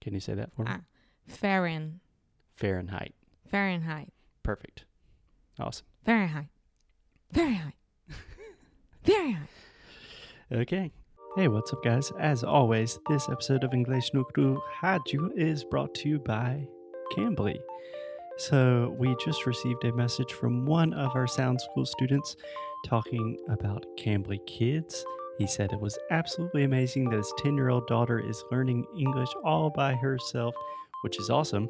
Can you say that for me? Ah, Fahrenheit. Fahrenheit. Fahrenheit. Perfect. Awesome. Fahrenheit. Fahrenheit. Fahrenheit. Okay. Hey, what's up, guys? As always, this episode of English no Cru Rádio is brought to you by Cambly. So, we just received a message from one of our Sound School students talking about Cambly Kids. He said it was absolutely amazing that his 10 year old daughter is learning English all by herself, which is awesome.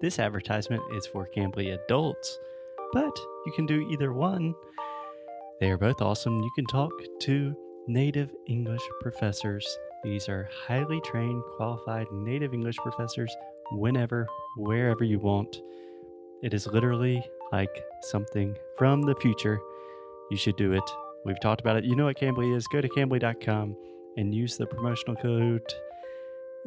This advertisement is for Cambly adults, but you can do either one. They are both awesome. You can talk to native English professors. These are highly trained, qualified native English professors whenever, wherever you want. It is literally like something from the future. You should do it. We've talked about it. You know what Cambly is. Go to cambly.com and use the promotional code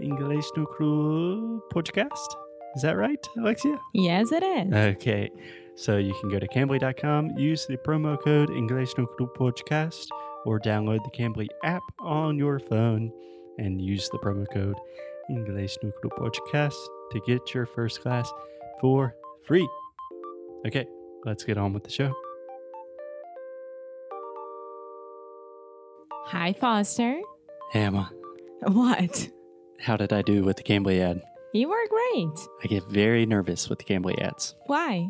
English no Cru Podcast. Is that right, Alexia? Yes, it is. Okay. So you can go to cambly.com, use the promo code English no Cru Podcast, or download the Cambly app on your phone and use the promo code English no Cru Podcast to get your first class for free. Okay, let's get on with the show. Hi, Foster. Hey, Emma, What? how did I do with the Cambly ad? You were great. I get very nervous with the Cambly ads. Why?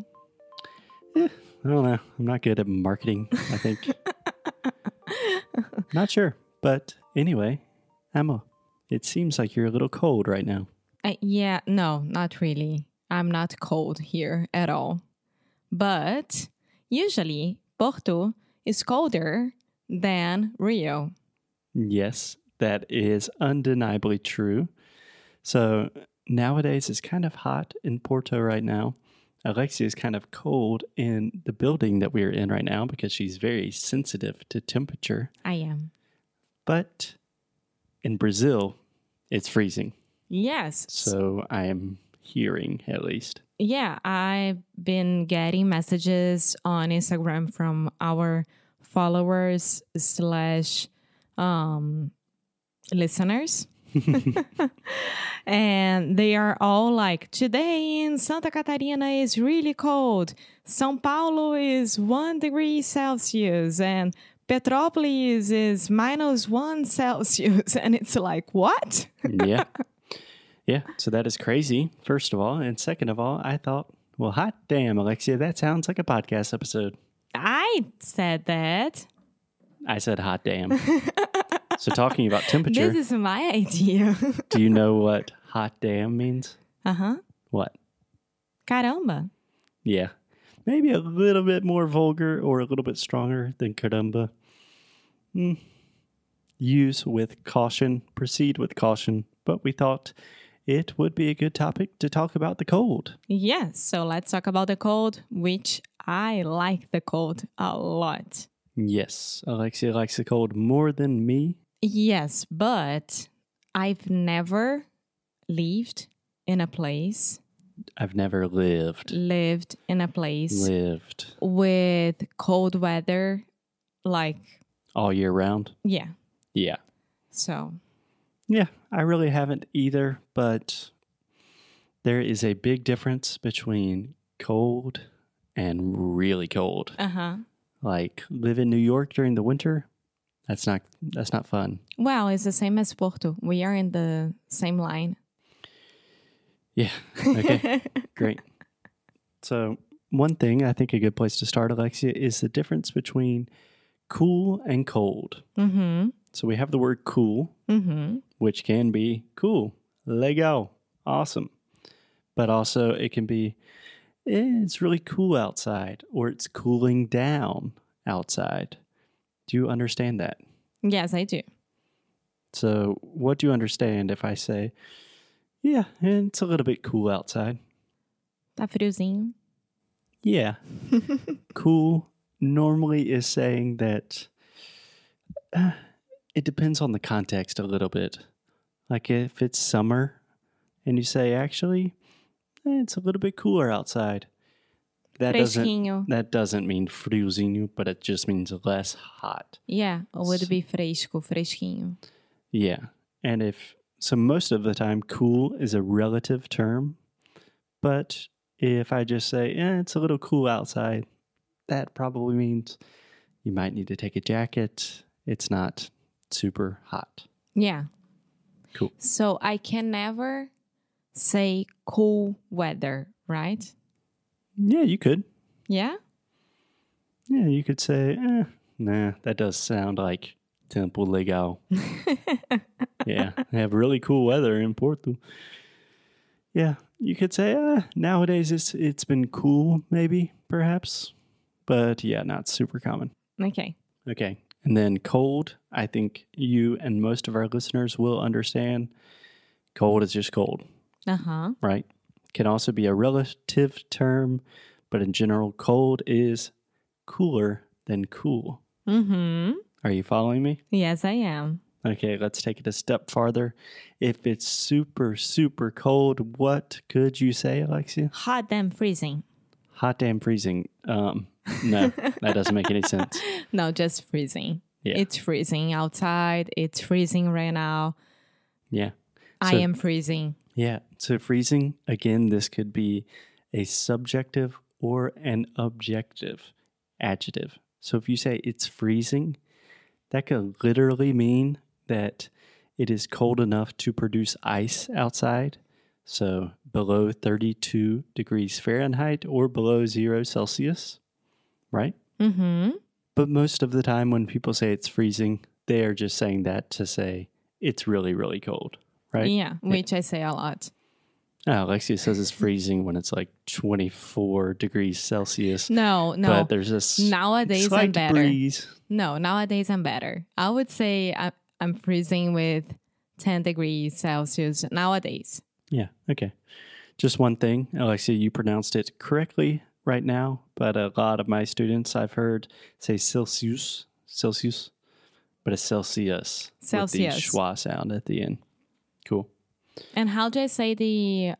I don't know. I'm not good at marketing, I think. not sure. But anyway, Emma, it seems like you're a little cold right now. Uh, yeah, no, not really. I'm not cold here at all. But usually, Porto is colder than Rio. Yes, that is undeniably true. So nowadays it's kind of hot in Porto right now. Alexia is kind of cold in the building that we're in right now because she's very sensitive to temperature. I am. But in Brazil, it's freezing. Yes. So I am hearing at least. Yeah, I've been getting messages on Instagram from our followers slash um, listeners. and they are all like, today in Santa Catarina is really cold. São Paulo is one degree Celsius and Petrópolis is minus one Celsius. And it's like, what? yeah. Yeah. So that is crazy, first of all. And second of all, I thought, well, hot damn, Alexia, that sounds like a podcast episode. I said that. I said hot damn. so talking about temperature, This is my idea. do you know what hot damn means? uh huh. What? Caramba. Yeah. Maybe a little bit more vulgar or a little bit stronger than caramba. Hmm. Use with caution, proceed with caution, but we thought it would be a good topic to talk about the cold. Yes. So let's talk about the cold, which I like the cold a lot. Yes, Alexia likes the cold more than me. Yes, but I've never lived in a place, I've never lived. lived in a place Lived with cold weather. Like, all year round. yeah. Yeah. So, Yeah, I really haven't either, but there is a big difference between cold and really cold. uh huh. Like live in New York during the winter. That's not that's not fun. Well, it's the same as Porto. We are in the same line. Yeah. Okay. Great. So, one thing I think a good place to start, Alexia, is the difference between cool and cold. Mm-hmm. So, we have the word cool, Mm-hmm. which can be cool, legal, awesome. But also, it can be, eh, it's really cool outside, or it's cooling down outside. Do you understand that? Yes, I do. So, what do you understand if I say, yeah, it's a little bit cool outside? Tá friozinho. Yeah. cool normally is saying that uh, it depends on the context a little bit. Like if it's summer and you say, actually, eh, it's a little bit cooler outside. That doesn't Fresquinho. that doesn't mean friozinho, but it just means less hot. Yeah, it would be fresco, fresquinho. Yeah. And if so most of the time cool is a relative term, but if I just say, "Yeah, it's a little cool outside," that probably means you might need to take a jacket. It's not super hot. Yeah. Cool. So I can never say cool weather, right? Yeah, you could. Yeah? Yeah, you could say, eh, "Nah, that does sound like Temple Legal." yeah, they have really cool weather in Porto. Yeah, you could say, uh, nowadays it's it's been cool, maybe, perhaps, but yeah, not super common. Okay. Okay, and then cold. I think you and most of our listeners will understand. Cold is just cold, Uh-huh. right? Can also be a relative term, but in general, cold is cooler than cool. Mm-hmm. Are you following me? Yes, I am. Okay, let's take it a step farther. If it's super, super cold, what could you say, Alexia? Hot damn freezing. Hot damn freezing. Um, no, that doesn't make any sense. No, just freezing. Yeah. It's freezing outside. It's freezing right now. Yeah. I am freezing. Yeah. So freezing, again, this could be a subjective or an objective adjective. So if you say it's freezing, that could literally mean that it is cold enough to produce ice outside. So below 32 degrees Fahrenheit or below zero Celsius, right? Mm-hmm. But most of the time when people say it's freezing, they are just saying that to say it's really, really cold, right? Yeah, which I say a lot. Oh, Alexia says it's freezing when it's like 24 degrees Celsius. No, no. But there's this Nowadays I'm better. breeze. No, nowadays I'm better. I would say I, I'm freezing with 10 degrees Celsius nowadays. Yeah, okay. Just one thing, Alexia, you pronounced it correctly right now, but a lot of my students I've heard say Celsius, Celsius, but it's Celsius. With Celsius. the schwa sound at the end. Cool. And how do I say the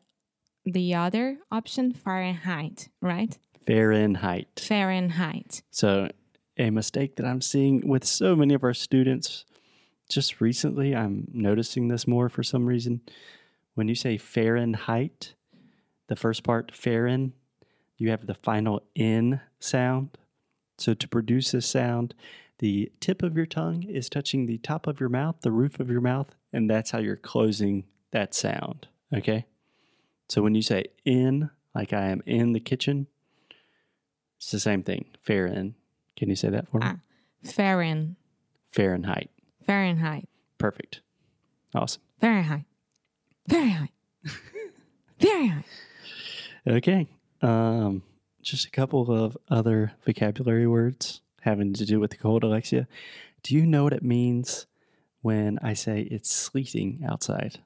the other option? Fahrenheit, right? Fahrenheit. Fahrenheit. So, a mistake that I'm seeing with so many of our students just recently, I'm noticing this more for some reason. When you say Fahrenheit, the first part, Fahren, you have the final N sound. So, to produce this sound, the tip of your tongue is touching the top of your mouth, the roof of your mouth, and that's how you're closing that sound. Okay? So, when you say in, like I am in the kitchen, it's the same thing. Fahren. Can you say that for me? Ah. Fahren. Fahrenheit. Fahrenheit. Perfect. Awesome. Fahrenheit. Fahrenheit. Fahrenheit. Okay. Um, just a couple of other vocabulary words having to do with the cold, Alexia. Do you know what it means when I say it's sleeting outside?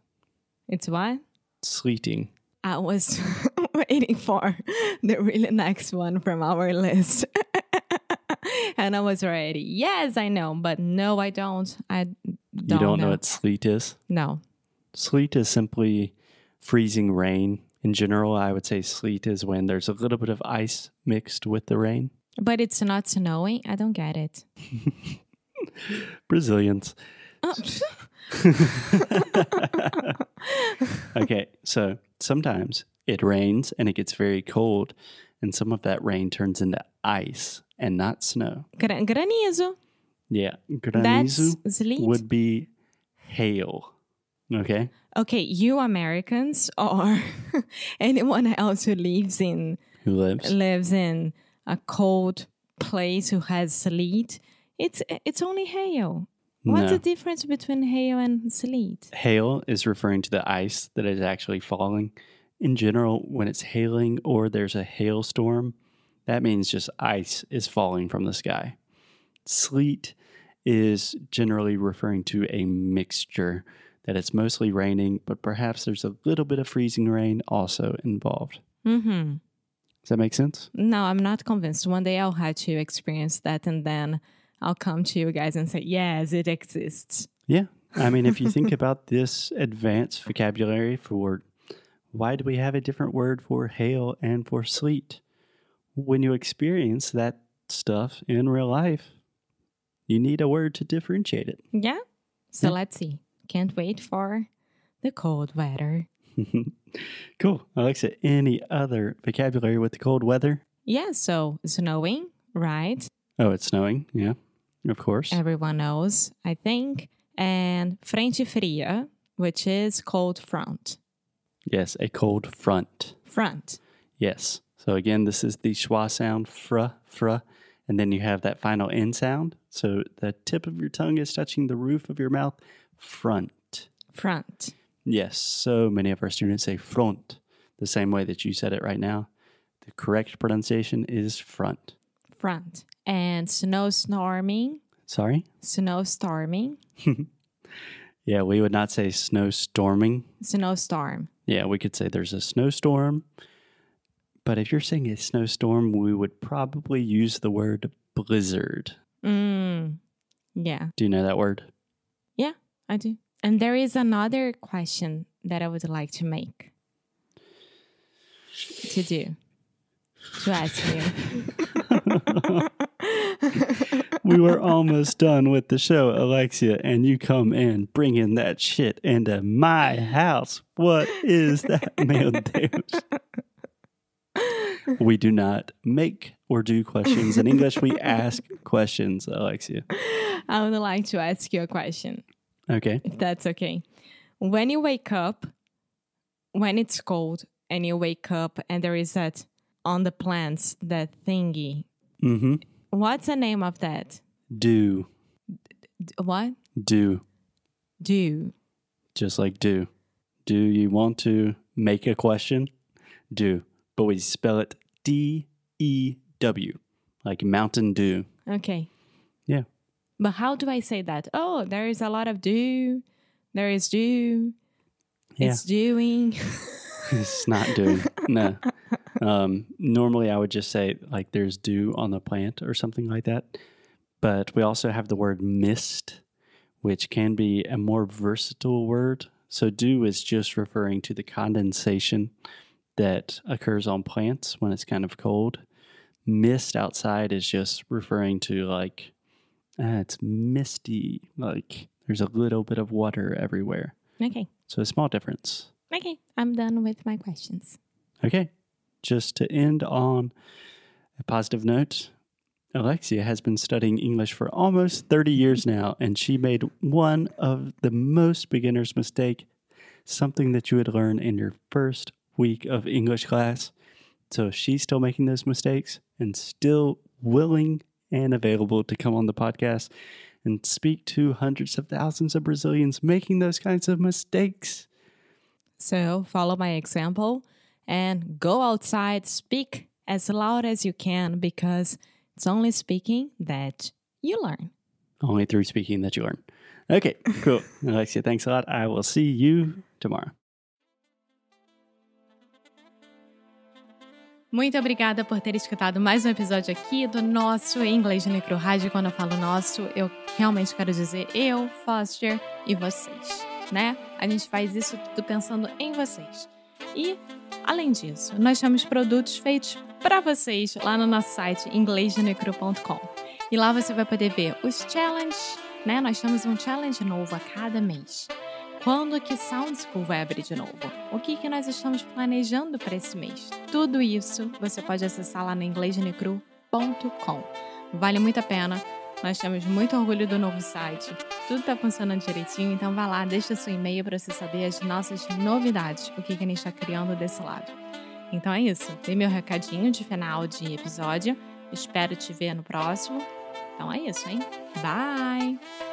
It's what? Sleeting. I was waiting for the really next one from our list. and I was ready. Yes, I know, but no, I don't. I don't, you don't know. what sleet is? No. Sleet is simply freezing rain. In general, I would say sleet is when there's a little bit of ice mixed with the rain. But it's not snowing. I don't get it. Brazilians. Okay, so sometimes it rains and it gets very cold, and some of that rain turns into ice and not snow. Gran- granizo. Yeah, granizo would be hail. Okay. Okay, you Americans or anyone else who lives in Who lives? lives in a cold place who has sleet, it's it's only hail. What's No. the difference between hail and sleet? Hail is referring to the ice that is actually falling. In general, when it's hailing or there's a hailstorm, that means just ice is falling from the sky. Sleet is generally referring to a mixture that it's mostly raining, but perhaps there's a little bit of freezing rain also involved. Mm-hmm. Does that make sense? No, I'm not convinced. One day I'll have to experience that and then I'll come to you guys and say, yes, it exists. Yeah. I mean, if you think about this advanced vocabulary for why do we have a different word for hail and for sleet? When you experience that stuff in real life, you need a word to differentiate it. Yeah? So Yeah. let's see. Can't wait for the cold weather. cool. Alexia, any other vocabulary with the cold weather? Yeah, so snowing, right? Oh, it's snowing. Yeah, of course. Everyone knows, I think. And frente fria, which is cold front. Yes, a cold front. Front. Yes. So again, this is the schwa sound, fr, fra, and then you have that final N sound. So the tip of your tongue is touching the roof of your mouth, front. Front. Yes, so many of our students say front the same way that you said it right now. The correct pronunciation is front. Front. And snowstorming. Sorry? Snowstorming. Yeah, we would not say snowstorming. Snowstorm. Yeah, we could say there's a snowstorm. But if you're saying a snowstorm, we would probably use the word blizzard. Mm. Yeah, Do you know that word? Yeah, I do. And there is another question that I would like to make. To do. To ask you. we were almost done with the show, Alexia, and you come in bringing that shit into my house. What is that, man? We do not make or do questions. In English, we ask questions, Alexia. I would like to ask you a question, Okay. if that's okay. When you wake up, when it's cold, and you wake up and there is that on the plants, that thingy, Mm-hmm. what's the name of that? Do. D- What? Do. Do. Just like do. Do you want to make a question? Do. But we spell it D E W, like Mountain Dew. Okay. Yeah. But how do I say that? Oh, there is a lot of do. There is do. Yeah. It's doing. it's not doing no um, normally i would just say like there's dew on the plant or something like that but we also have the word mist which can be a more versatile word so dew is just referring to the condensation that occurs on plants when it's kind of cold mist outside is just referring to like ah, it's misty like there's a little bit of water everywhere okay. so a small difference Okay. I'm done with my questions. Okay. Just to end on a positive note, Alexia has been studying English for almost 30 years now, and she made one of the most beginner's mistake, something that you would learn in your first week of English class. So she's still making those mistakes and still willing and available to come on the podcast and speak to hundreds of thousands of Brazilians making those kinds of mistakes. So follow my example and go outside, speak as loud as you can because it's only speaking that you learn. Only through speaking that you learn. Okay, cool. Alexia, thanks a lot. I will see you tomorrow. Muito obrigada por ter escutado mais um episódio aqui do nosso Inglês no Micro Rádio. Quando eu falo nosso, eu realmente quero dizer eu, Foster e vocês, né? A gente faz isso tudo pensando em vocês. E, além disso, nós temos produtos feitos para vocês lá no nosso site inglêsdenecru.com. E lá você vai poder ver os challenges, né? Nós temos um challenge novo a cada mês. Quando que Sound School vai abrir de novo? O que, que nós estamos planejando para esse mês? Tudo isso você pode acessar lá no inglêsdenecru.com. Vale muito a pena. Nós temos muito orgulho do novo site. Tudo tá funcionando direitinho, então vá lá, deixa seu e-mail para você saber as nossas novidades, o que, que a gente está criando desse lado. Então é isso. Dei meu recadinho de final de episódio. Espero te ver no próximo. Então é isso, hein? Bye!